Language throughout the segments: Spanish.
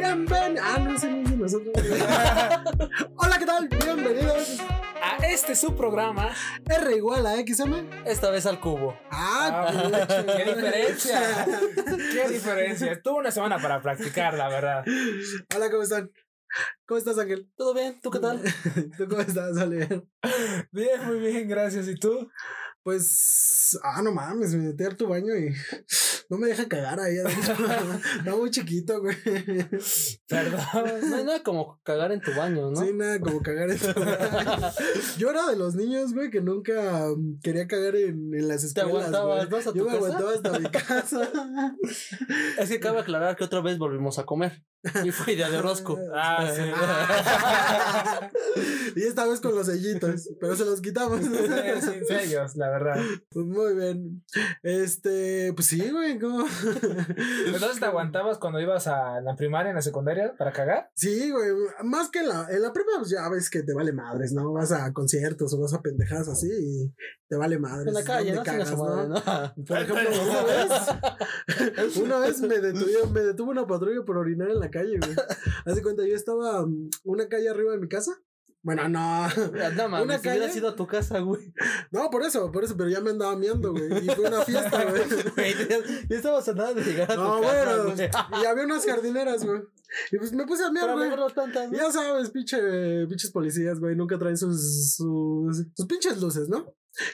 Bienvenidos. Ah, no sé nosotros. Hola, ¿qué tal? Bienvenidos a este su programa R igual a XM. Esta vez al cubo. Ah, Ah, qué diferencia. Qué diferencia. Tuve una semana para practicar, la verdad. Hola, ¿cómo están? ¿Cómo estás, Ángel? ¿Todo bien? ¿Tú qué tal? ¿Tú cómo estás, Oliver? Bien, muy bien, gracias. ¿Y tú? Pues, ah, no mames, me metí a tu baño y no me deja cagar ahí adentro. Está muy chiquito, güey. Perdón. No hay nada como cagar en tu baño, ¿no? Sí, nada, como cagar en tu Yo era de los niños, güey, que nunca mm, quería cagar en, en las Te escuelas. aguantabas, güey. ¿vas a tu Yo me casa? aguantaba hasta mi casa. Es que cabe aclarar que otra vez volvimos a comer. Y fue idea de Orozco. Ah, sí. y esta vez con los sellitos, pero se los quitamos. Sin sellos, la verdad. Pues muy bien. Este, pues sí, güey, ¿cómo? Entonces te aguantabas cuando ibas a la primaria, en la secundaria, para cagar. Sí, güey, más que en la, en la prepa, pues ya ves que te vale madres, ¿no? Vas a conciertos o vas a pendejadas así y te vale madres. En la calle, ¿Dónde ¿no? Cagas, su madre, ¿no? ¿no? Por ejemplo, una vez, una vez me detuvo, me detuvo una patrulla por orinar en la calle, güey. Haz de cuenta, yo estaba mm, una calle arriba de mi casa. Bueno, no, No mames, Una si calle. ido a tu casa, güey. no, por eso, por eso, pero ya me andaba miando, güey. Y fue una fiesta, güey. Ya estabas a nada de llegar a tu No, casa, bueno, güey. y había unas jardineras, güey. Y pues me puse a miar, güey. ¿no? Ya sabes, pinche, pinches policías, güey, nunca traen sus, sus, sus pinches luces, ¿no?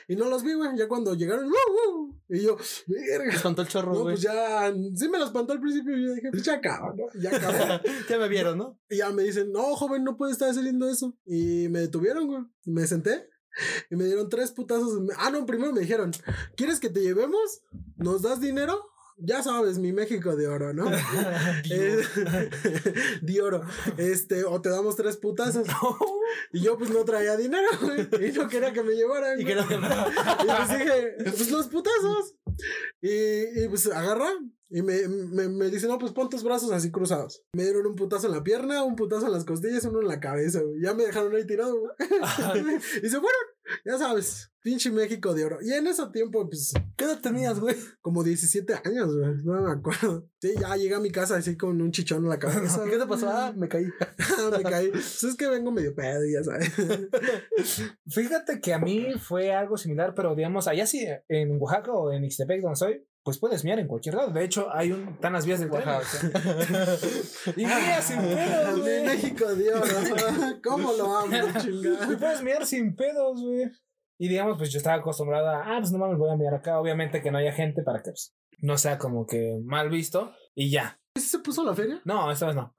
Y no los vi, güey, ya cuando llegaron, ¡uh, uh! y yo, verga. espantó el chorro, No, güey. pues ya, sí me lo espantó al principio y yo dije, pues ya acaba, ¿no? Ya acaba. Ya me vieron, ¿no? y ya me dicen, no, joven, no puede estar haciendo eso. Y me detuvieron, güey. Me senté y me dieron tres putazos. Ah, no, primero me dijeron, ¿quieres que te llevemos? ¿Nos das dinero? Ya sabes, mi México de oro, ¿no? Eh, de oro. Este, o te damos tres putazos. Y yo pues no traía dinero, güey. Y no quería que me llevaran. Y que no Y pues dije, pues los putazos. Y, y pues agarra y me, me, me dice, no, pues pon tus brazos así cruzados. Me dieron un putazo en la pierna, un putazo en las costillas, uno en la cabeza, güey. Ya me dejaron ahí tirado, güey. y se fueron. Ya sabes, pinche México de oro. Y en ese tiempo, pues, ¿Qué edad tenías, güey? como 17 años, güey. No me acuerdo. Sí, ya llegué a mi casa así con un chichón en la cabeza. ¿Qué te pasó? Ah, me caí. me caí. Pues es que vengo medio pedo, ya sabes. Fíjate que a mí fue algo similar, pero digamos, allá sí, en Oaxaca o en Ixtepec, donde soy, pues puedes miar en cualquier lado. De hecho, hay un, están las vías del tren. Y miras sin pedos, Mi güey. México de oro. ¿Cómo lo amo, Y chingada? puedes mirar sin pedos, güey. Y digamos, pues yo estaba acostumbrada a, ah, pues no mames, voy a mirar acá. Obviamente que no haya gente para que pues, no sea como que mal visto. Y ya. ¿Sí se puso la feria? No, esta vez no.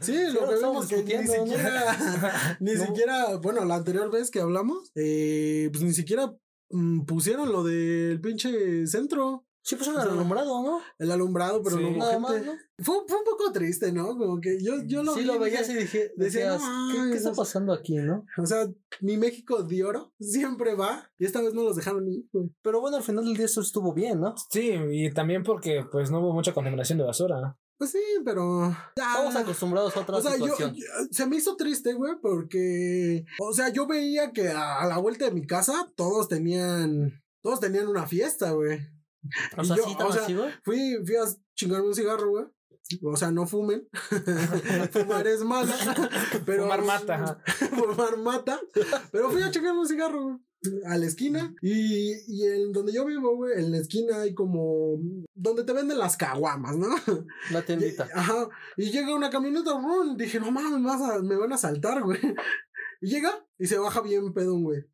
Sí, lo que vimos que ni siquiera, ni No. siquiera, bueno, la anterior vez que hablamos, eh, pues ni siquiera mm, pusieron lo del pinche centro, Sí, pues era alumbrado, ¿no? el alumbrado, pero Sí. no hubo Nada gente. más, ¿no? Fue, fue un poco triste, ¿no? Como que yo, yo lo sí, vi lo y veías y dije, decía, decías, ¿qué, qué está pasando aquí, no? O sea, mi México de oro siempre va y esta vez no los dejaron ir, güey. Pero bueno, al final del día eso estuvo bien, ¿no? Sí, y también porque pues no hubo mucha contaminación de basura. Pues sí, pero ya. Estamos acostumbrados a otra O sea, yo, situación. yo- se me hizo triste, güey, porque, o sea, yo veía que a, a la vuelta de mi casa todos tenían, todos tenían una fiesta, güey. o sea, yo, sí, tan o sea, así, güey. Fui, fui a chingarme un cigarro, güey. O sea, no fumen. Fumar es malo. Pero, Fumar mata. Fumar mata. Pero fui a chingarme un cigarro, güey. A la esquina. Y, y en donde yo vivo, güey, en la esquina hay como. Donde te venden las caguamas, ¿no? La tiendita. Y- Ajá. Y llega una camioneta, ¡rum! dije, no mames, me, a- me van a saltar, güey. Y llega y se baja bien pedón, güey.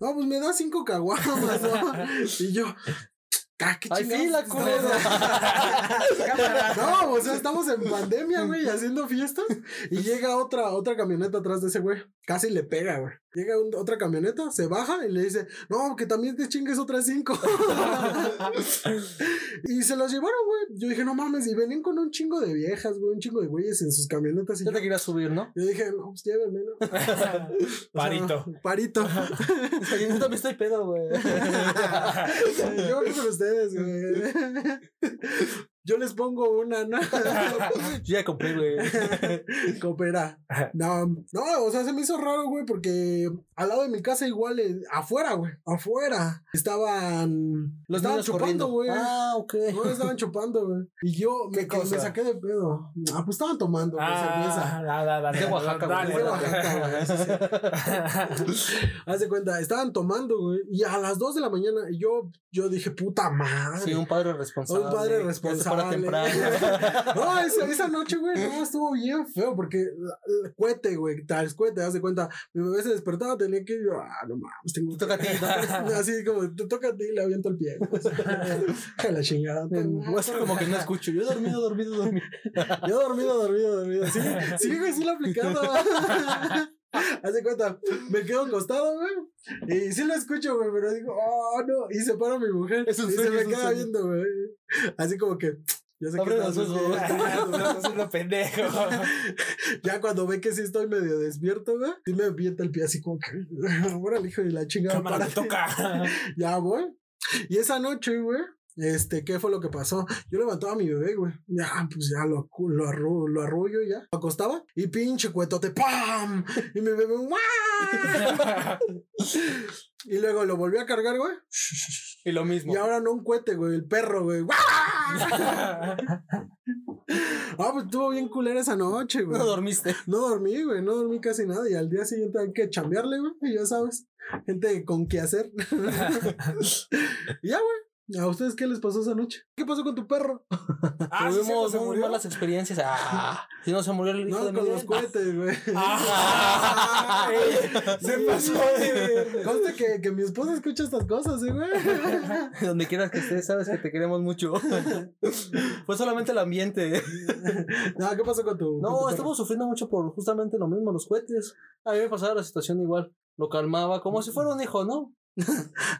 No, pues me da cinco caguamas, ¿no? Y yo, "Ah, ¿qué ¡Ay, está culero! no, o sea, estamos en pandemia, güey, haciendo fiestas. Y llega otra, otra camioneta atrás de ese güey. Casi le pega, güey. Llega un- otra camioneta, se baja y le dice, no, que también te chingues otras cinco. y se los llevaron, güey. Yo dije, no mames, y venían con un chingo de viejas, güey, un chingo de güeyes en sus camionetas. Y Ya yo, te querías subir, ¿no? yo dije, no, pues llévenme, ¿no? O sea, Parito. parito. Yo también estoy pedo, güey. yo voy con ustedes, güey. yo les pongo una, ¿no? Yo ya compré, güey. Coopera. No, no, o sea, se me hizo raro, güey, porque al lado de mi casa igual, eh, afuera, güey, afuera, estaban, Los estaban chupando, güey. Ah, ok. No, estaban chupando, güey. Y yo me, saqué de pedo. Ah, pues estaban tomando güey, cerveza. Ah, da, dale, De Oaxaca, güey. De. Oaxaca, güey. Haz de cuenta, estaban tomando, güey. Y a las 2 de la mañana, yo, yo dije, puta madre. Sí, un padre responsable. Un padre que No, esa, esa noche, güey, no, estuvo bien feo porque el cohete, güey, tal cohete, haz de cuenta, mi bebé se despertaba, tenía que yo, ah, no mames, tengo Te toca a ti, Así como, te toca a ti, le aviento el pie. A la chingada. Como que no escucho. Yo he dormido, dormido, dormido. Yo dormido, dormido, dormido. Sí, sí, güey, sí lo he de cuenta, me quedo acostado, güey. Y sí lo escucho, güey, pero digo, oh, no. Y se para mi mujer. Es un y se me es queda sueño. viendo, güey. Así como que, yo sé que Abre estás los ojos. Estás haciendo pendejo. Ya cuando ve que sí estoy medio despierto, güey, sí me avienta el pie así como que, ahora el hijo de la chingada, Cámara, párate. toca. Ya voy. Y esa noche, güey, este, ¿qué fue lo que pasó? Yo levantaba a mi bebé, güey. Ya, pues ya lo, lo, arru- lo arrullo y ya. Lo acostaba y pinche cuetote, ¡pam! Y mi bebé, ¡guau! Y luego lo volví a cargar, güey. Y lo mismo. Y ahora no un cohete, güey, el perro, güey. Ah, pues estuvo bien culera esa noche, güey. No dormiste. No dormí, güey, no dormí casi nada. Y al día siguiente hay que chambearle, güey. Y ya sabes, gente con qué hacer. y ya, güey. ¿A ustedes qué les pasó esa noche? ¿Qué pasó con tu perro? Ah, sí, Tuvimos muy malas experiencias. Ah, si no se murió el hijo No, de con mi los cohetes, güey. Ah, se pasó de Conste que, que mi esposa escucha estas cosas, ¿eh, güey. Donde quieras que estés, sabes que te queremos mucho. Fue solamente el ambiente. No, ¿qué pasó con tu con tu No, perro? estamos sufriendo mucho por justamente lo mismo, los cohetes. A mí me pasaba la situación igual. Lo calmaba como si fuera un hijo, ¿no?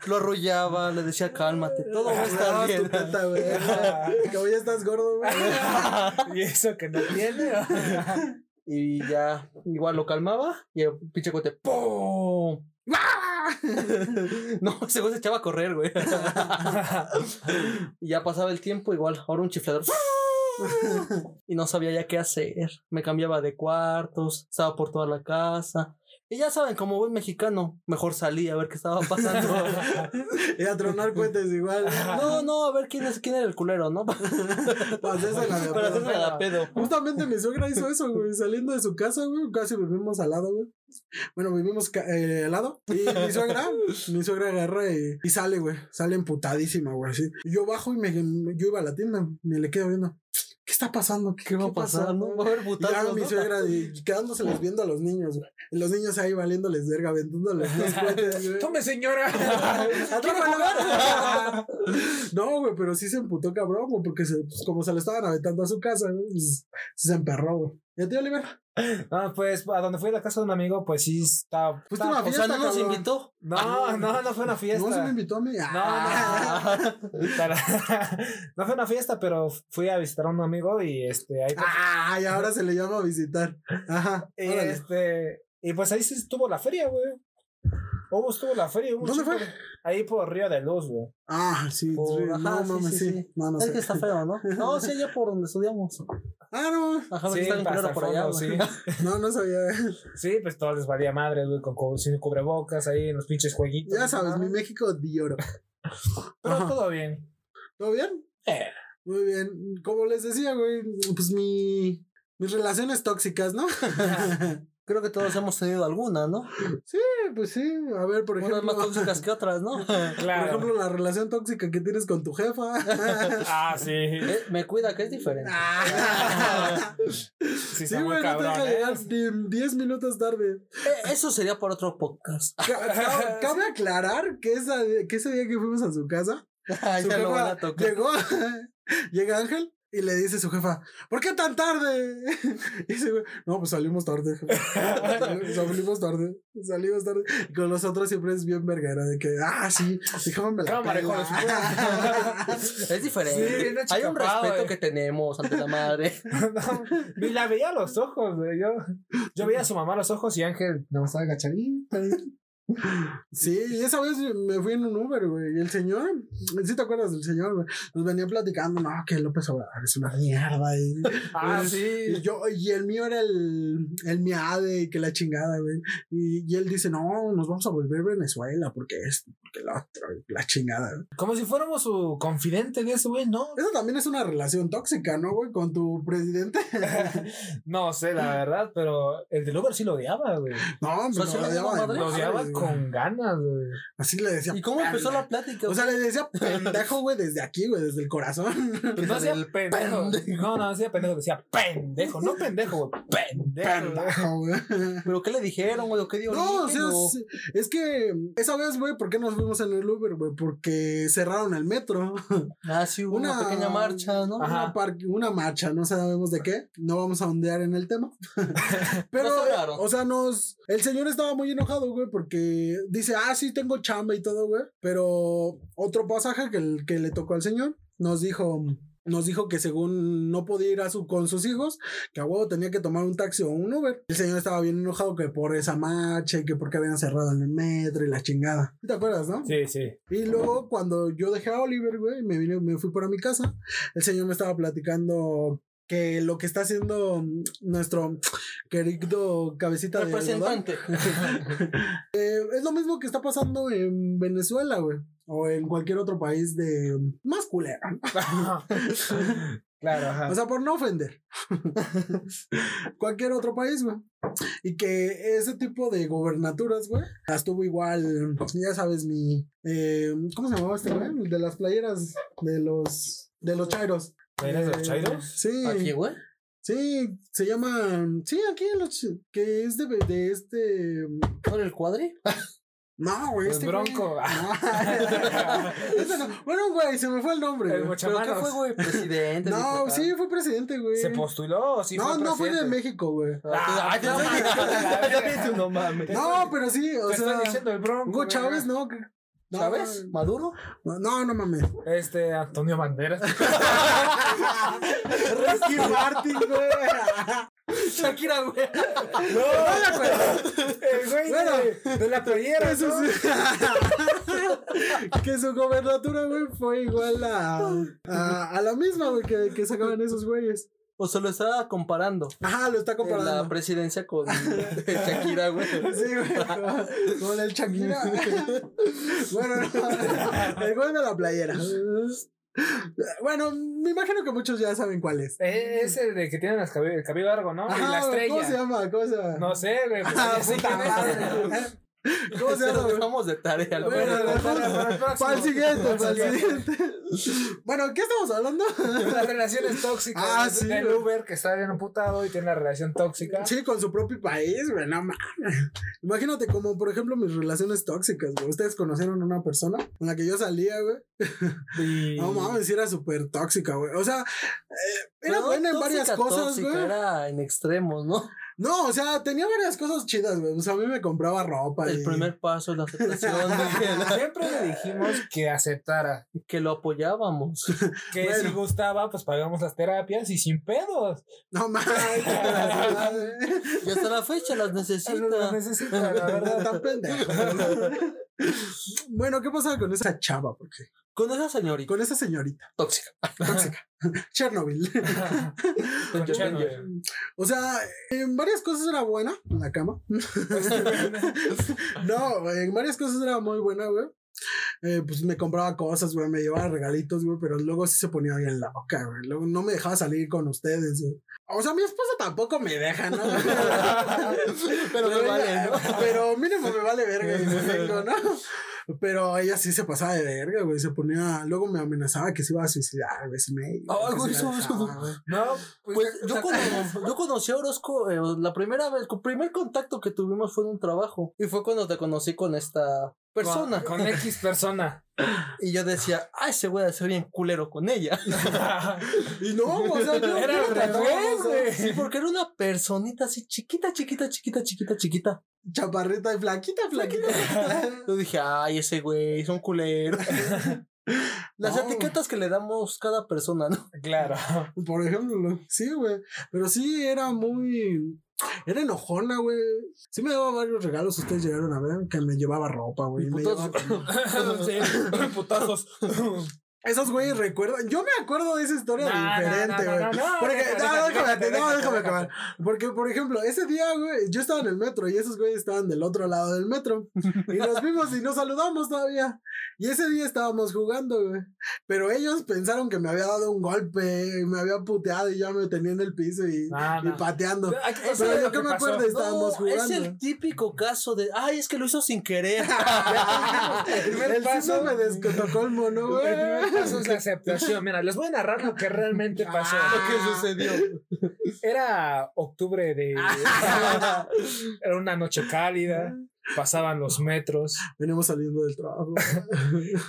Lo arrullaba, le decía cálmate, todo va a estar Ah, bien. tu teta, güey. Como ya estás gordo, güey. Y eso que no tiene. Y ya, igual lo calmaba y el pinche cohete, ¡pum! No, ese güey se echaba a correr, güey. y ya pasaba el tiempo, igual, ahora un chiflador. y no sabía ya qué hacer. Me cambiaba de cuartos, estaba por toda la casa. Y ya saben, como buen mexicano, mejor salí a ver qué estaba pasando. Y a tronar cohetes igual. no, no, a ver quién es quién era el culero, ¿no? Para hacerse la de Para la pedo. Justamente mi suegra hizo eso, güey. Saliendo de su casa, güey. Casi vivimos al lado, güey. Bueno, vivimos eh, al lado. Y mi suegra, mi suegra agarra y, y sale, güey. Sale emputadísima, güey. Así. Y yo bajo y me, yo iba a la tienda. Me le quedo viendo. ¿Qué está pasando? ¿Qué, ¿Qué va a pasar, no? Va a haber Y putazos, mi ¿no? suegra y quedándoseles viendo a los niños, güey. Y los niños ahí valiéndoles verga, aventándoles los. Tome, señora. No, güey, pero sí se emputó cabrón, güey, porque se, pues, como se lo estaban aventando a su casa, güey, pues, se emperró, güey. ¿Y a ti, Oliver? Ah, pues a donde fui a la casa de un amigo, pues sí estaba. Fuiste estaba- a una O sea, no nos cabrón. invitó. No, no, no fue una fiesta. No se me invitó a mí. Ah. No, no. Para- no fue una fiesta, pero fui a visitar a un amigo y este ahí pues, Ah, y ahora se le llama visitar. Ajá. y, órale. este y pues ahí sí estuvo la feria, güey. Hubo estuvo la feria. hubo ¿Dónde fue? Ahí por Río de Luz, güey. Ah, sí, Por- sí, ajá, no sí, mames, sí, sí. sí. No, no es sé. que está feo, ¿no? No, sí, allá por donde estudiamos. Ah, no. Ajá, Sí, está bien por allá. sí. No, no sabía. Sí, pues todos les valía madre, güey, con, sin cubrebocas ahí en los pinches jueguitos. Ya sabes, ¿no? mi México de oro. Pero Ajá. todo bien. ¿Todo bien? Eh. Muy bien. Como les decía, güey, pues mi. Mis relaciones tóxicas, ¿no? Creo que todos hemos tenido alguna, ¿no? sí, pues sí. A ver, por ejemplo. Unas más tóxicas que otras, ¿no? Por Claro. ejemplo, la relación tóxica que tienes con tu jefa. ah, sí. Eh, me cuida, que es diferente. Ah. Sí, sí, güey, no te cabrón, deja ¿eh? llegar ni 10 minutos tarde. Eh, eso sería por otro podcast. Ca- ca- Cabe aclarar que, esa, que ese día que fuimos a su casa, Ah, su ya lo van jefa a tocar. llegó, llega Ángel y le dice a su jefa, ¿por qué tan tarde? Y dice, güey, no, pues salimos tarde, salimos tarde, salimos tarde. Y con nosotros siempre es bien verguera de que, ah, sí, déjame me la Cámara, hijo de su pela". Es diferente. Sí, Hay un respeto eh. que tenemos ante la madre. No, y la veía a los ojos, güey. Yo, yo veía a su mamá a los ojos y Ángel no estaba agachadito. Sí, y esa vez me fui en un Uber, güey. Y el señor, ¿sí te acuerdas del señor, güey? Nos venía platicando, no, que López Obrador es una mierda. Y, Ah, sí. Y yo, y el mío era el, el miade y que la chingada, güey. Y, y él dice, no, nos vamos a volver Venezuela porque esto, porque lo otro, la chingada. güey. Como si fuéramos su confidente de ese güey, ¿no? Eso también es una relación tóxica, ¿no, güey? Con tu presidente. no sé, la verdad, pero el del Uber sí lo odiaba, güey. No, pero ¿sí lo odiaba? Lo odiaba. Con ganas, güey. Así le decía. ¿Y cómo empezó la plática? O sea, le decía pendejo, güey, desde aquí, güey, desde el corazón. No hacía pendejo. pendejo. No, no hacía pendejo, decía pendejo. No pendejo, güey. Pendejo. güey. pendejo, güey. ¿Pero qué le dijeron, güey? ¿O qué dio No, o sea, es, es que esa vez, güey, ¿por qué nos fuimos en el Uber, güey? Porque cerraron el metro. Ah, sí, hubo una, pequeña marcha, ¿no? Ajá. Una, par- una marcha, no sabemos de qué. No vamos a ondear en el tema. Pero, cerraron. o sea, nos. El señor estaba muy enojado, güey, porque dice, ah, sí, tengo chamba y todo, güey. Pero otro pasaje que, el- que le tocó al señor nos dijo. Nos dijo que según no podía ir a su, con sus hijos, que a huevo tenía que tomar un taxi o un Uber. El señor estaba bien enojado que por esa marcha y que porque habían cerrado en el metro y la chingada. ¿Te acuerdas, no? Sí, sí. Y luego cuando yo dejé a Oliver, güey, me vine, me fui para mi casa, el señor me estaba platicando que lo que está haciendo mm, nuestro querido cabecita de Representante. eh, es lo mismo que está pasando en Venezuela, güey. O en cualquier otro país de más culero. claro, ajá. O sea, por no ofender. cualquier otro país, güey. Y que ese tipo de gobernaturas, güey, las tuvo igual, ya sabes, mi... eh, ¿Cómo se llamaba este, güey? El de las playeras de los... De los chairos. ¿Eres de los Eh, chairos? Sí. Aquí, güey. Sí, se llama. Sí, aquí en los. Que es de, de este. ¿No era el cuadri? No, güey. El Este Bronco. güey. No. Ese no. Bueno, güey, se me fue el nombre. El güey. ¿Pero qué fue, güey? Presidente. No, diputado. sí, fue presidente, güey. ¿Se postuló o sí no, fue no fue de? México, güey. Ah, Ah, ya no, sé, mames. ya ves, no mames. No, pero sí, o Te sea. estoy diciendo el Bronco. Hugo güey. Chávez, no. No, ¿Sabes? ¿Maduro? No, no mames. Este, Antonio Banderas. Ricky Martin, güey. Shakira, güey. El güey Bueno. de, de la playera. Que su, ¿no? que su gobernatura, güey, fue igual a, a, a la misma, güey, que, que sacaban esos güeyes. O se lo estaba comparando. Ajá, lo está en comparando. La presidencia con Shakira, güey. Sí, güey. Con, el Shakira. bueno, no. El güey de la playera. Bueno, me imagino que muchos ya saben cuál es. Eh, Es el de que tiene el cabello largo, ¿no? y la estrella. ¿Cómo se llama? ¿Cómo se llama? No sé, güey. pues, Ah, puta madre. ¿Cómo se lo dejamos de tarea. Bueno, güey. Bueno, para- para el próximo. Para el siguiente, Para el siguiente. Bueno, ¿qué estamos hablando? Las relaciones tóxicas. Ah, sí, El. Uber que está bien amputado y tiene una relación tóxica. Sí, con su propio país, güey, no mames. Imagínate como, por ejemplo, mis relaciones tóxicas, güey. Ustedes conocieron a una persona con la que yo salía, güey. Y... No mames, sí era súper tóxica, güey. O sea, eh, era no buena en varias cosas, tóxica, güey. Era en extremos, ¿no? No, o sea, tenía varias cosas chidas, güey. O sea, a mí me compraba ropa. El y- primer paso es la aceptación. Siempre le dijimos que aceptara. que lo apoyábamos. Que Bueno. si gustaba, pues pagamos las terapias y sin pedos. No mames. las madre. Y hasta la fecha las necesita. necesita, la verdad. Tan pendejo. Bueno, ¿qué pasa con esa chava? Porque Con esa señorita con esa señorita tóxica. tóxica. Chernobyl. Con Chernobyl. O sea, en varias cosas era buena en la cama. no, en varias cosas era muy buena, güey. Eh, pues me compraba cosas, güey, me llevaba regalitos, güey, pero luego sí se ponía bien loca, güey. Luego no me dejaba salir con ustedes, güey. O sea, mi esposa tampoco me deja, ¿no? Pero me vale, ¿no? Pero mínimo me vale verga y me vengo, ¿no? Pero ella sí se pasaba de verga, güey. Se ponía. Luego me amenazaba que se iba a suicidar, güey. Si me. Güey, eso- dejaba, güey. No, Pues o yo, sea, cono- yo conocí a Orozco, eh, la primera vez, el primer contacto que tuvimos fue en un trabajo. Y fue cuando te conocí con esta persona. Con, con X persona. Y yo decía, ah, ese güey ser bien culero con ella. Y no, o sea, yo. Era al revés, güey. Sí, porque era una personita así chiquita, chiquita, chiquita, chiquita, chiquita. Chaparrita y flaquita, flaquita. Yo dije, ay, ese güey es un culero. Las No. etiquetas que le damos cada persona, ¿no? Claro. Por ejemplo, sí, güey. Pero sí era muy. Era enojona, güey. Sí me daba varios regalos, ustedes llegaron a ver, que me llevaba ropa, güey. Y me putazos. llevaba- sí, putazos. Esos güeyes recuerdan. Yo me acuerdo de esa historia diferente, no, güey. no, no, Porque, no, déjate, déjame, no, acabar. Porque, por ejemplo, ese día, güey, yo estaba en el metro y esos güeyes estaban del otro lado del metro. Y nos vimos y nos saludamos todavía. Y ese día estábamos jugando, güey. Pero ellos pensaron que me había dado un golpe y me había puteado y ya me tenía en el piso y, No, y pateando. Pero yo que me pasó. acuerdo estábamos No, jugando. es el típico caso de, ay, es que lo hizo sin querer. El primer El paso me descotocó el mono, güey. Paso es la aceptación. Mira, les voy a narrar lo que realmente pasó. Ah. Lo que sucedió. Era octubre de. Era una noche cálida. Pasaban los metros. Venimos saliendo del trabajo.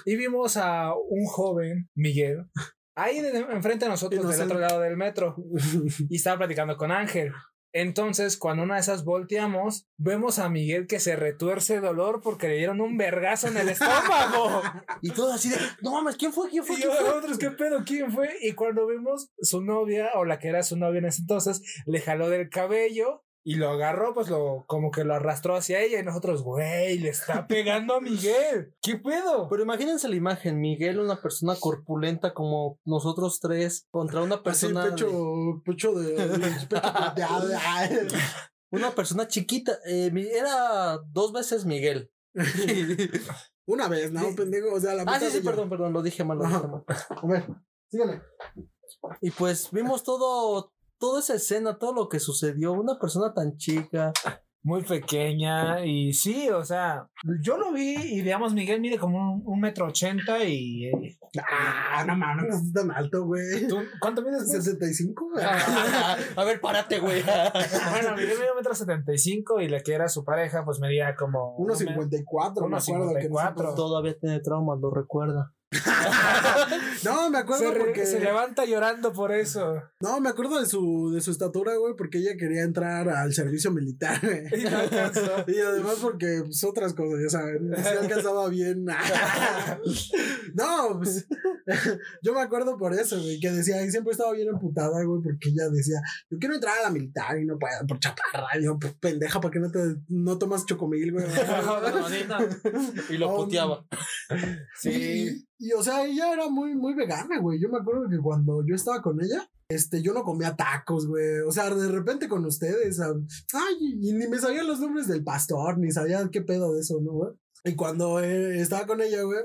Y vimos a un joven, Miguel, ahí de- enfrente de nosotros, del otro lado del metro. Y estaba platicando con Ángel. Entonces, cuando una de esas volteamos, vemos a Miguel que se retuerce de dolor porque le dieron un vergazo en el estómago. Y todo así de, no mames, ¿quién fue? ¿Quién fue? Y ¿Quién fue? nosotros, ¿qué pedo? ¿Quién fue? Y cuando vimos su novia, o la que era su novia en ese entonces, le jaló del cabello y lo agarró, pues lo, como que lo arrastró hacia ella. Y nosotros, güey, le está pegando a Miguel. ¿Qué pedo? Pero imagínense la imagen, Miguel, una persona corpulenta como nosotros tres, contra una Así, persona, de- pecho, pecho de, pecho ay. una persona chiquita. Eh, era dos veces Miguel. Una vez, ¿no, pendejo? O sea, la ah, sí, sí, perdón, perdón, lo dije mal, lo dije mal. A ver, sígueme. Y pues vimos todo, toda esa escena, todo lo que sucedió. Una persona tan chica. Muy pequeña. Y sí, o sea, yo lo vi y digamos, Miguel mide como un, un metro ochenta y... eh, Ah, no mames, no es tan alto, güey. ¿tú ¿Cuánto mides? güey? 65, güey. A ver, párate, güey. Bueno, Miguel medía un metro setenta y cinco y la que era su pareja, pues medía como... un me- 1.54, me Unos acuerdo. que 54. Todavía tiene traumas, lo recuerda. No, me acuerdo Se, re- porque. se levanta llorando por eso. No, me acuerdo de su, de su estatura, güey, porque ella quería entrar al servicio militar, güey. Y no alcanzó. Y además porque pues, otras cosas, ya saben, si alcanzaba bien. no, pues yo me acuerdo por eso, güey, que decía, y siempre estaba bien emputada, güey, porque ella decía, yo quiero entrar a la militar y no puedo por chaparra. Y yo, pues pendeja, ¿por qué no te no tomas chocomil, güey? Y lo Oh, puteaba. Sí. Y, o sea, ella era muy, muy vegana, güey. Yo me acuerdo que cuando yo estaba con ella, este, yo no comía tacos, güey. O sea, de repente con ustedes, ay, y ni me sabían los nombres del pastor, ni sabía qué pedo de eso, ¿no, güey? Y cuando eh, estaba con ella, güey.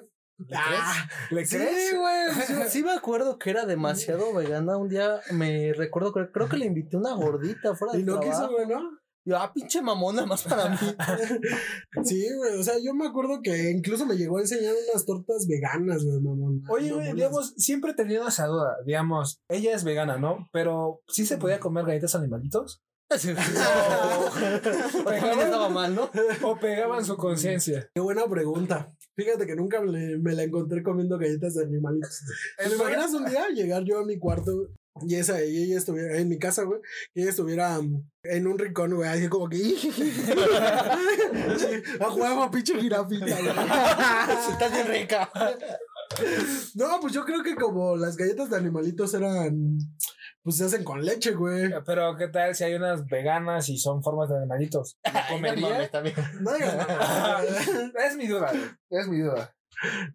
Ah, ¿Le sí, güey. Sí, me acuerdo que era demasiado vegana. Un día me recuerdo, que creo que le invité una gordita fuera de Y no quiso, güey, ¿no? Yo, ah, pinche mamona más para mí. Sí, güey. O sea, yo me acuerdo que incluso me llegó a enseñar unas tortas veganas, güey, mamón. Oye, güey, digamos, siempre he tenido esa duda. Digamos, ella es vegana, ¿no? Pero sí se podía comer galletas animalitos. O estaba mal, ¿no? O pegaban su conciencia. Qué buena pregunta. Fíjate que nunca me, me la encontré comiendo galletas de animalitos. ¿Te imaginas un día llegar yo a mi cuarto y esa y ella estuviera en mi casa, güey? Y ella estuviera um, en un rincón, güey, así como que. a huevo, pinche jirafita, güey. Estás bien rica. No, pues yo creo que como las galletas de animalitos eran. Pues se hacen con leche, güey. Pero, ¿qué tal si hay unas veganas y son formas de animalitos? ¿Lo Ay, no comería? No, nada. es mi duda, güey. Es mi duda.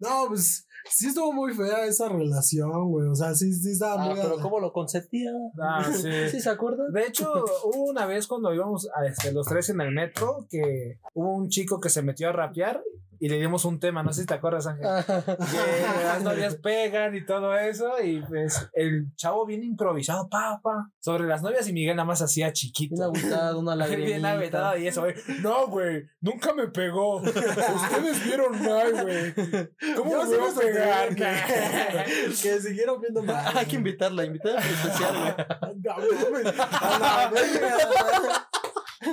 no, pues sí estuvo muy fea esa relación, güey. O sea, sí, sí estaba Ah, muy. pero ¿cómo lo consentía? Ah, sí. ¿Sí se acuerdan? De hecho, hubo una vez cuando íbamos a este, los tres en el metro que hubo un chico que se metió a rapear y le dimos un tema, no sé si te acuerdas, Ángel. Que las novias pegan y todo eso, y pues el chavo bien improvisado, pa, pa, sobre las novias y Miguel nada más hacía Bien chiquito. agüitado, una Bien lagrimita. y eso, güey. No, güey, nunca me pegó. Ustedes vieron mal, güey. ¿Cómo Yo me sí voy a pegar? que, que siguieron viendo mal. Hay que invitarla, invitarla especial, güey.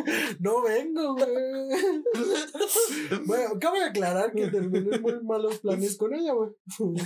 No, vengo, güey. Bueno, cabe aclarar que terminé muy malos planes con ella, güey.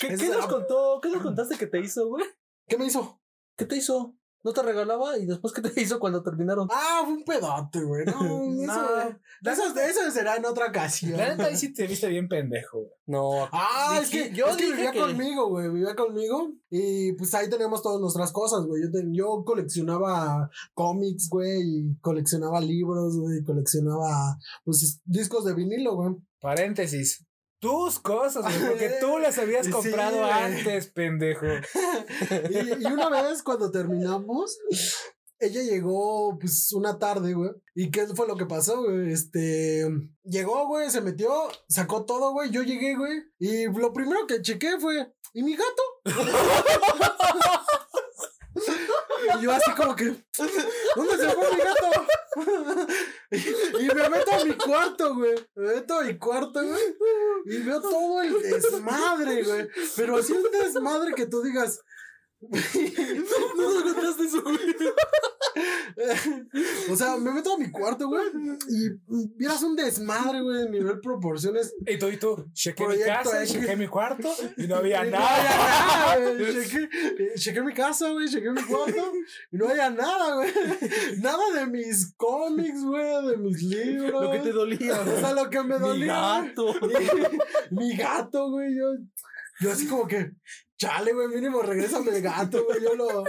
¿Qué, qué nos contó? ¿Qué nos contaste que te hizo, güey? ¿Qué me hizo? ¿Qué te hizo? No te regalaba y después, ¿qué te hizo cuando terminaron? Ah, fue un pedote, güey. No, eso, eso, eso será en otra ocasión. La neta ahí sí te viste bien pendejo, güey. No. Ah, es que yo es que dije vivía que- conmigo, güey. Vivía conmigo. Y pues ahí teníamos todas nuestras cosas, güey. Yo, te- yo coleccionaba cómics, güey. Y coleccionaba libros, güey. y Coleccionaba, pues, discos de vinilo, güey. Paréntesis. Tus cosas, güey, porque tú las habías comprado antes, pendejo. Y, y una vez cuando terminamos, ella llegó pues una tarde, güey. ¿Y qué fue lo que pasó, güey? Este, llegó, güey, se metió, sacó todo, güey. Yo llegué, güey. Y lo primero que chequé fue, ¿y mi gato? y yo así como que, ¿dónde se fue mi gato? Y, me meto a mi cuarto, güey. Me meto a mi cuarto, güey. Y veo todo el desmadre, güey. Pero así un desmadre que tú digas. No, no contaste eso, güey. o sea, me meto a mi cuarto, güey. Y vieras un desmadre, güey, a nivel proporciones. Y tú y tú, chequé mi casa, X. chequé mi cuarto y no había Y no nada. había nada, güey. Chequé, chequé mi casa, güey. Chequé mi cuarto. Y no había nada, güey. Nada de mis cómics, güey. De mis libros. Lo que te dolía, O sea, lo que me Mi dolía. gato. mi gato, güey. Yo, yo así como que, chale, güey, mínimo, regrésame el gato, güey. Yo lo.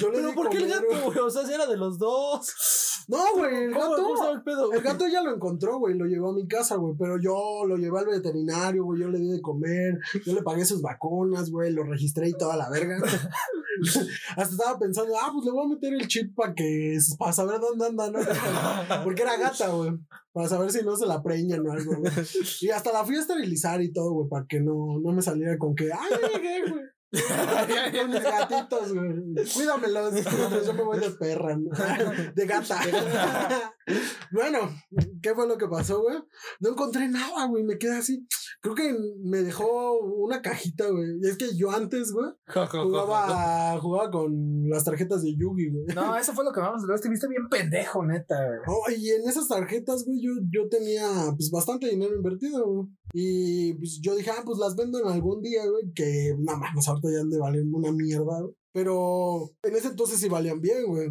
Yo le Pero di ¿por qué el gato, güey. O sea, si era de los dos. No, güey, el ¿Cómo- cómo estaba gato. el pedo, El gato ya lo encontró, güey, lo llevó a mi casa, güey, pero yo lo llevé al veterinario, güey, yo le di de comer, yo le pagué sus vacunas, güey, lo registré y toda la verga. Hasta estaba pensando, ah, pues le voy a meter el chip para que, para saber dónde anda, ¿no? Porque era gata, güey, para saber si no se la preñan o algo, güey. Y hasta la fui a esterilizar y todo, güey, para que no, no me saliera con que, ay, mis gatitos, güey. Cuídamelos. Yo me voy de perra, ¿no? De gata. bueno, ¿qué fue lo que pasó, güey? No encontré nada, güey. Me quedé así. Creo que me dejó una cajita, güey. Y es que yo antes, güey, jugaba, jugaba con las tarjetas de Yugi, güey. No, eso fue lo que vamos a ver. Te viste bien pendejo, neta, güey. Oh, y en esas tarjetas, güey, yo, yo tenía pues bastante dinero invertido, güey. Y pues yo dije, ah, pues las vendo en algún día, güey, que nada más ahorita ya han de valer una mierda, güey. Pero en ese entonces sí valían bien, güey.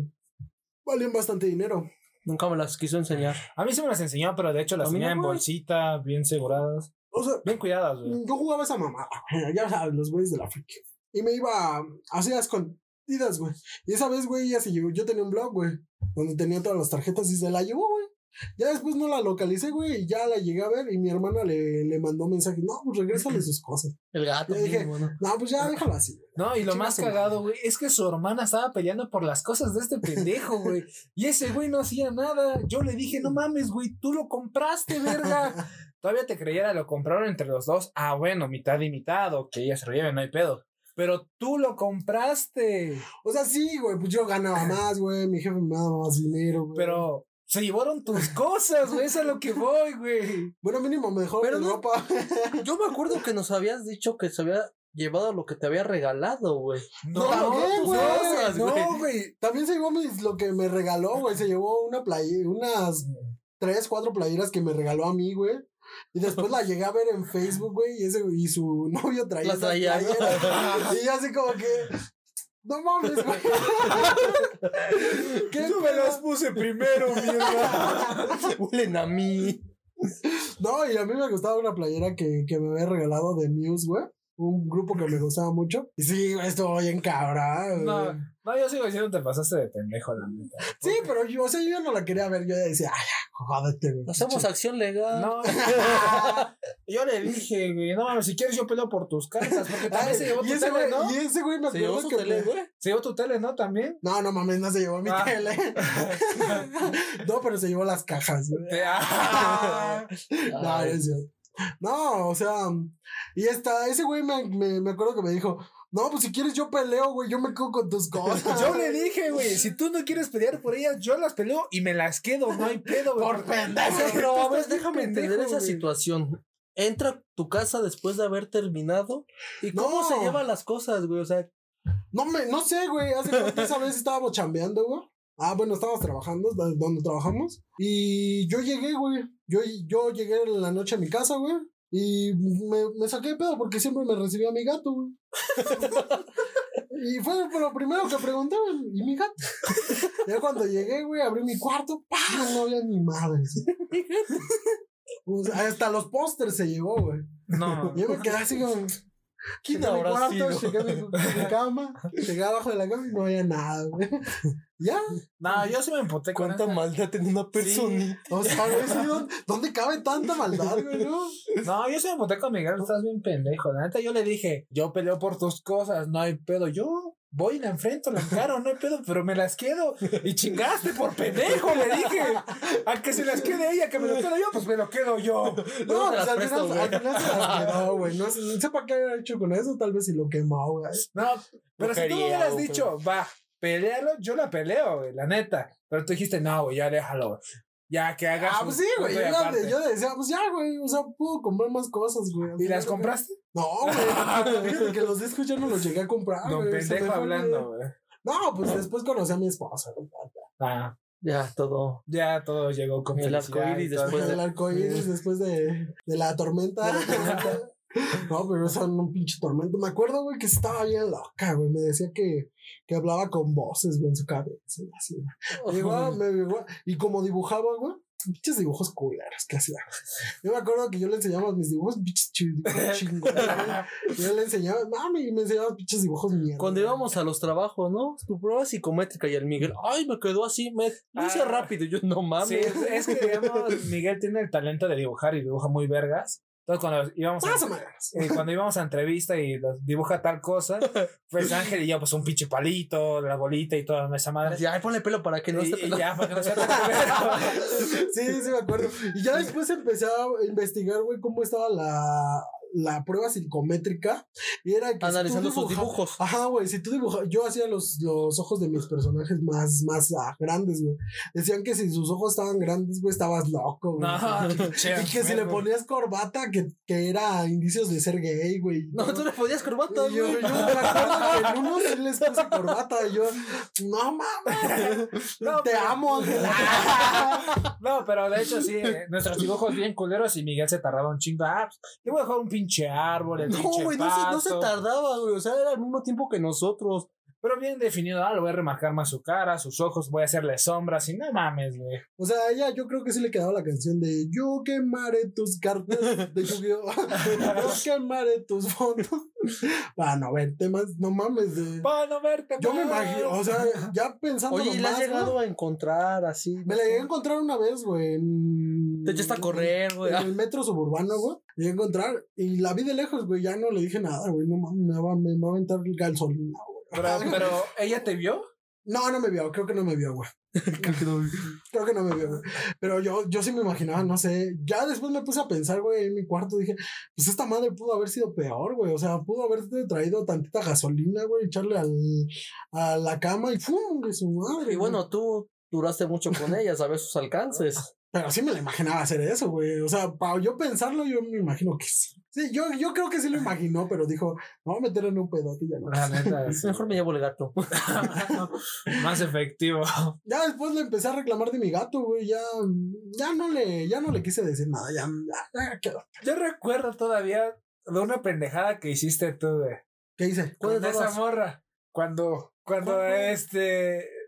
Valían bastante dinero. Nunca me las quiso enseñar. A mí sí me las enseñó, pero de hecho las tenía no, en güey. bolsita, bien aseguradas. O sea, Bien cuidadas, güey. yo jugaba esa mamada, güey, ya sabes, los güeyes de la friki. Y me iba así a escondidas, güey. Y esa vez, güey, ella se llevó, yo tenía un blog, güey, donde tenía todas las tarjetas y se la llevó, güey. Ya después no la localicé, güey, y ya la llegué a ver y mi hermana le, le mandó un mensaje, no, pues regrésale sus cosas. El gato. Dije, mismo, ¿no? No, pues ya déjalo así. güey. No, y lo más cagado, güey, es que su hermana estaba peleando por las cosas de este pendejo, güey. Y ese güey no hacía nada. Yo le dije, no mames, güey, tú lo compraste, verga. Todavía te creyera, lo compraron entre los dos. Ah, bueno, mitad y mitad, o que ella se lo lleve, no hay pedo. Pero tú lo compraste. O sea, sí, güey, pues yo ganaba más, güey, mi jefe me daba más dinero, güey. Pero se llevaron tus cosas, güey. Eso es a lo que voy, güey. Bueno, mínimo mejor Pero mi no- ropa. Yo me acuerdo que nos habías dicho que se había llevado lo que te había regalado, güey. No, también, güey. No, güey. También se llevó mis, lo que me regaló, güey. Se llevó una playa, unas tres, cuatro playeras que me regaló a mí, güey. Y después la llegué a ver en Facebook, güey, y ese y su novio traía playeras. Y yo así como que no mames, güey. ¿Qué Yo me las puse primero, mierda. Huelen a mí. No, y a mí me gustaba una playera que, que me había regalado de Muse, güey. Un grupo que me gustaba mucho. Y sí, güey, estuvo bien cabrón. No. No, yo sigo diciendo te pasaste de pendejo, la neta. Sí, pero yo, o sea, yo no la quería ver. Yo ya decía, ay, ya, jódete, güey. Hacemos acción legal. No, yo le dije, güey, no, si quieres yo peleo por tus cartas, porque también Ay, se llevó y tu ese tele, güey, ¿no? y ese güey me Se llevó acuerdo su que tele, me- güey. Se llevó tu tele, ¿no? También. No, no mames, no se llevó mi Ah. tele. no, pero se llevó las cajas. güey. Te- ah. No, no es cierto. No, o sea, y esta, ese güey me, me, me acuerdo que me dijo, no, pues si quieres yo peleo, güey, yo me quedo con tus cosas. Yo le dije, güey, si tú no quieres pelear por ellas, yo las peleo y me las quedo, no hay pedo, güey. Por pendejo. Pero a ver, déjame entender esa situación. Entra a tu casa después de haber terminado. ¿Y cómo No. se llevan las cosas, güey? O sea, No me, no sé, güey. Hace cuenta esa vez estábamos chambeando, güey. Ah, bueno, estábamos trabajando, do- donde trabajamos. Y yo llegué, güey. Yo, yo llegué en la noche a mi casa, güey. Y me, me saqué de pedo porque siempre me recibía mi gato, güey. Y fue lo primero que preguntaron, ¿y mi gato? Ya cuando llegué, güey, abrí mi cuarto, ¡pah! No había ni madre. Sea, hasta los pósters se llevó, güey. No. Yo me quedé así como. ¿Quién Llegué a mi habrá cuarto, sido? llegué a mi, mi cama, llegué abajo de la cama y no había nada, güey. Ya. No, yo sí me emputé con ¿Cuánta esa. maldad tiene una persona? O sea, güey, sí, ¿dónde, cabe tanta maldad, güey, no? No, yo sí me emputé con Miguel, estás bien pendejo. La neta, yo le dije, yo peleo por tus cosas, no hay pedo. Yo voy y la enfrento, la encaro, no hay pedo, pero me las quedo. Y chingaste por pendejo, le dije. A que se las quede ella, que me lo quedo yo, pues me lo quedo yo. No, las pues al final, al final se las quedó, güey. No, sé- no sé para qué había hecho con eso, tal vez si lo quemó, güey. No, pero si tú me hubieras güey. dicho, va, pelealo, yo la peleo, güey, la neta. Pero tú dijiste, no, güey, ya déjalo, güey. Ya que hagas. Ah, pues sí, güey. Yo, decía, pues ya, güey. O sea, puedo comprar más cosas, güey. ¿Y las compraste? No, güey. Fíjate que los discos ya no los llegué a comprar, me pendejo hablando, güey. No, pues después conocí a mi esposa, güey. Ah, Ya, todo. ya todo llegó con El arcoíris después de- el arcoíris después de, de la tormenta. No, pero eso era un pinche tormento. Me acuerdo, güey, que estaba bien loca, güey. Me decía que, que hablaba con voces, güey, en su cabeza. y así. Me llegó, a- me llegó a- y como dibujaba, güey, pinches dibujos culeros que hacía. Yo me acuerdo que yo le enseñaba mis dibujos, pinches chingones. Yo le enseñaba, mami, y me enseñaba pinches dibujos mierda. Cuando íbamos a los trabajos, ¿no? Tu prueba psicométrica y el Miguel, ay, me quedó así, me hice Ah. rápido. Yo, no mames. Sí, es, es que digamos, Miguel tiene el talento de dibujar y dibuja muy vergas. Entonces cuando íbamos a, eh, cuando íbamos a entrevista y los dibuja tal cosa, pues Ángel y yo, pues un pinche palito, la bolita y toda esa madre. Ay, ponle pelo para que no y, pelado. ya, para que no sea tan culero. Sí, sí, me acuerdo. Y ya después empecé a investigar, güey, cómo estaba la, la prueba psicométrica. Y era que. si Analizando sus dibujos. Ajá, güey, si tú dibujas, yo hacía los, los ojos de mis personajes más, más ah, grandes, güey. Decían que si sus ojos estaban grandes, güey, estabas loco, güey. No, pinche y que si le ponías corbata, que, que era indicios de ser gay, güey. No, tú le podías corbata, Y yo, yo güey. me acuerdo que en uno sí les puse corbata y yo, no mames, No, te pero- amo. No, pero de hecho sí, eh, nuestros dibujos bien culeros y Miguel se tardaba un chingo. Ah, pues, le voy a dejar un pinche árbol, el No, pinche güey, no se, no se tardaba, güey. O sea, era al mismo tiempo que nosotros. Pero bien definido, ah, le voy a remarcar más su cara, sus ojos, voy a hacerle sombras y no mames, güey. O sea, a ella yo creo que sí le quedaba la canción de Yo quemaré tus cartas de Yu-Gi-Oh! Yo quemaré tus fotos. Para no verte más, no mames. De... Para no verte Yo me más. imagino, o sea, ya pensando Oye, ¿y la has más, llegado a encontrar así? me la llegué a encontrar una vez, güey. En... Te echaste a correr, güey. En el metro suburbano, güey. Llegué a encontrar y la vi de lejos, güey. Ya no le dije nada, güey. No mames, me va, me va a aventar gasolina, güey. Pero, pero, ¿ella te vio? No, no me vio, creo que no me vio, güey. Creo que no. Creo que no me vio, güey. Pero yo, yo sí me imaginaba, no sé. Ya después me puse a pensar, güey, en mi cuarto. Dije, pues esta madre pudo haber sido peor, güey. O sea, pudo haberte traído tantita gasolina, güey, echarle al, a la cama y ¡fum! de su madre. Y güey. bueno, tú duraste mucho con ella, sabes sus alcances. Pero sí me la imaginaba hacer eso, güey. O sea, para yo pensarlo, yo me imagino que sí. Sí, yo, yo creo que sí lo imaginó, pero dijo, me voy a meter en un pedote y ya no. La neta, sí. Mejor me llevo el gato. más efectivo. Ya después le empecé a reclamar de mi gato, güey. Ya, ya no le, ya no le quise decir nada. Ya, ya, ya quedó. Yo recuerdo todavía de una pendejada que hiciste tú, güey. ¿Qué hice? ¿Cuál Con de esa morra. Cuando, cuando este.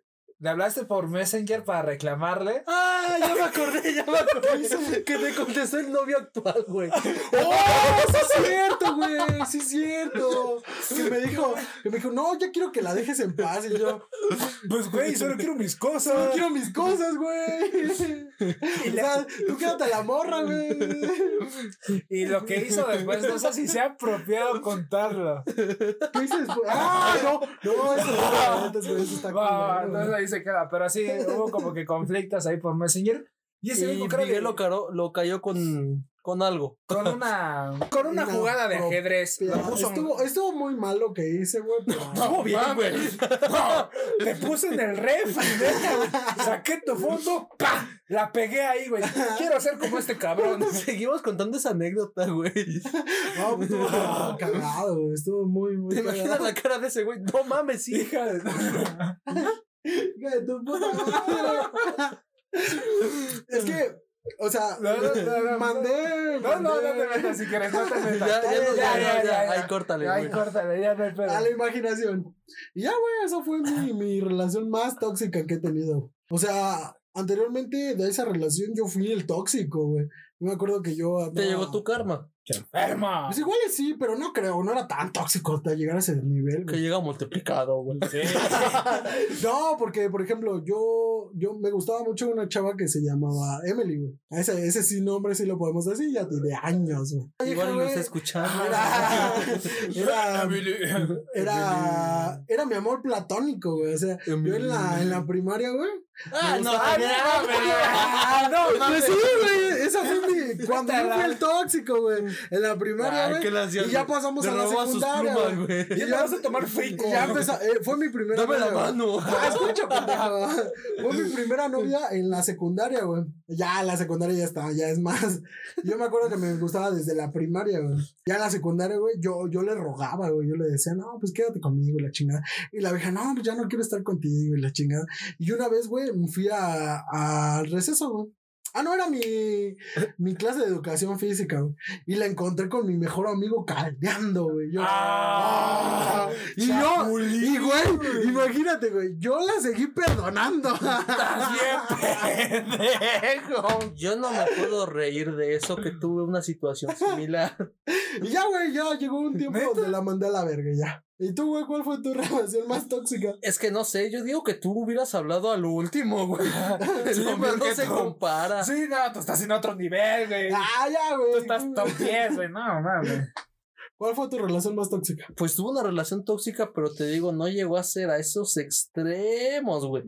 Le hablaste por Messenger para reclamarle. Ah, ya me acordé, ya me acordé. que te contestó el novio actual, güey. ¡Oh! ¡Sí es cierto, güey! ¡Sí es cierto! Que me dijo, que me dijo, no, ya quiero que la dejes en paz. Y yo, Pues, güey, solo quiero mis cosas. solo quiero mis cosas, güy. O sea, tú quédate a la morra, güey. Y lo que hizo después, no sé si se ha apropiado contarlo. ¿Qué hice después? ¡Ah! No, no, eso no, güey, eso está Va, culero, entonces güey. ahí se queda. Pero sí, hubo como que conflictos ahí por Messenger. Y ese Y único creo que Miguel lo, caro- lo cayó con, con algo. con una, con una Una jugada de ajedrez. Lo puso Estuvo, estuvo muy mal lo que hice, güey, pero... No, mames. No, te puse en el ref, güey. saqué tu foto, ¡pa! La pegué ahí, güey. Quiero ser como este cabrón. Seguimos contando esa anécdota, güey. No, pues, estuvo cagado, güey. Estuvo muy, muy ¿Te imaginas la cara de ese güey? No mames, sí. Hija de... Hija de tu puta madre. Es que O sea, No, no, no, no. mandé. No, no, no te metas si quieres, no te metas. Ya, ya, no, ya, ya, ya, ahí ya. córtale, Ahí córtale, ya no hay. A la imaginación. Y ya, güey, esa fue mi, mi relación más tóxica que he tenido. O sea, anteriormente de esa relación yo fui el tóxico, güey. Yo me acuerdo que yo. Te andaba- llegó tu karma, ¡Qué enferma! Pues igual sí, pero no creo, no era tan tóxico hasta llegar a ese nivel, que güey. llega multiplicado, güey. Sí. No, porque, por ejemplo, yo, yo me gustaba mucho una chava que se llamaba Emily, güey. Ese, ese sí nombre sí lo podemos decir, ya tiene años, güey. Igual está escuchando. Era, era, era, era mi amor platónico, güey. O sea, yo en la, en la primaria, güey. Ah, me no, Ah, no, no, Pues sí, güey. Esa fue mi. Cuando yo fui el tóxico, güey. En la primaria, güey. ¿qué le hacías, Y ya pasamos a la secundaria, güey. güey. Ya vas a tomar. Y ya empezó, eh, fue mi primera Dame la mano. Ah, escucha, pendejo. Fue mi primera novia en la secundaria, güey. Ya la secundaria ya está, ya es más. Yo me acuerdo que me gustaba desde la primaria, güey. Ya en la secundaria, güey, yo, yo le rogaba, güey. Yo le decía, no, pues quédate conmigo, y la chingada. Y la vieja, no, pues ya no quiero estar contigo, y la chingada. Y una vez, güey, me fui a- al receso, güey. Ah, no, era mi, mi clase de educación física, güey. Y la encontré con mi mejor amigo caldeando, güey. Yo, Ah, y yo, y güey, imagínate, güey, yo la seguí perdonando. pendejo. Yo no me puedo reír de eso, que tuve una situación similar. y ya, güey, ya llegó un tiempo ¿Neta? donde la mandé a la verga, ya. ¿Y tú, güey, cuál fue tu relación más tóxica? Es que no sé, yo digo que tú hubieras hablado al último, güey. Sí, Lo mío no se tú- compara. Sí, no, tú estás en otro nivel, güey. Ah, ya, Tú güey. estás top 10, güey. No, mames. ¿Cuál fue tu relación más tóxica? Pues tuvo una relación tóxica, pero te digo, no llegó a ser a esos extremos, güey.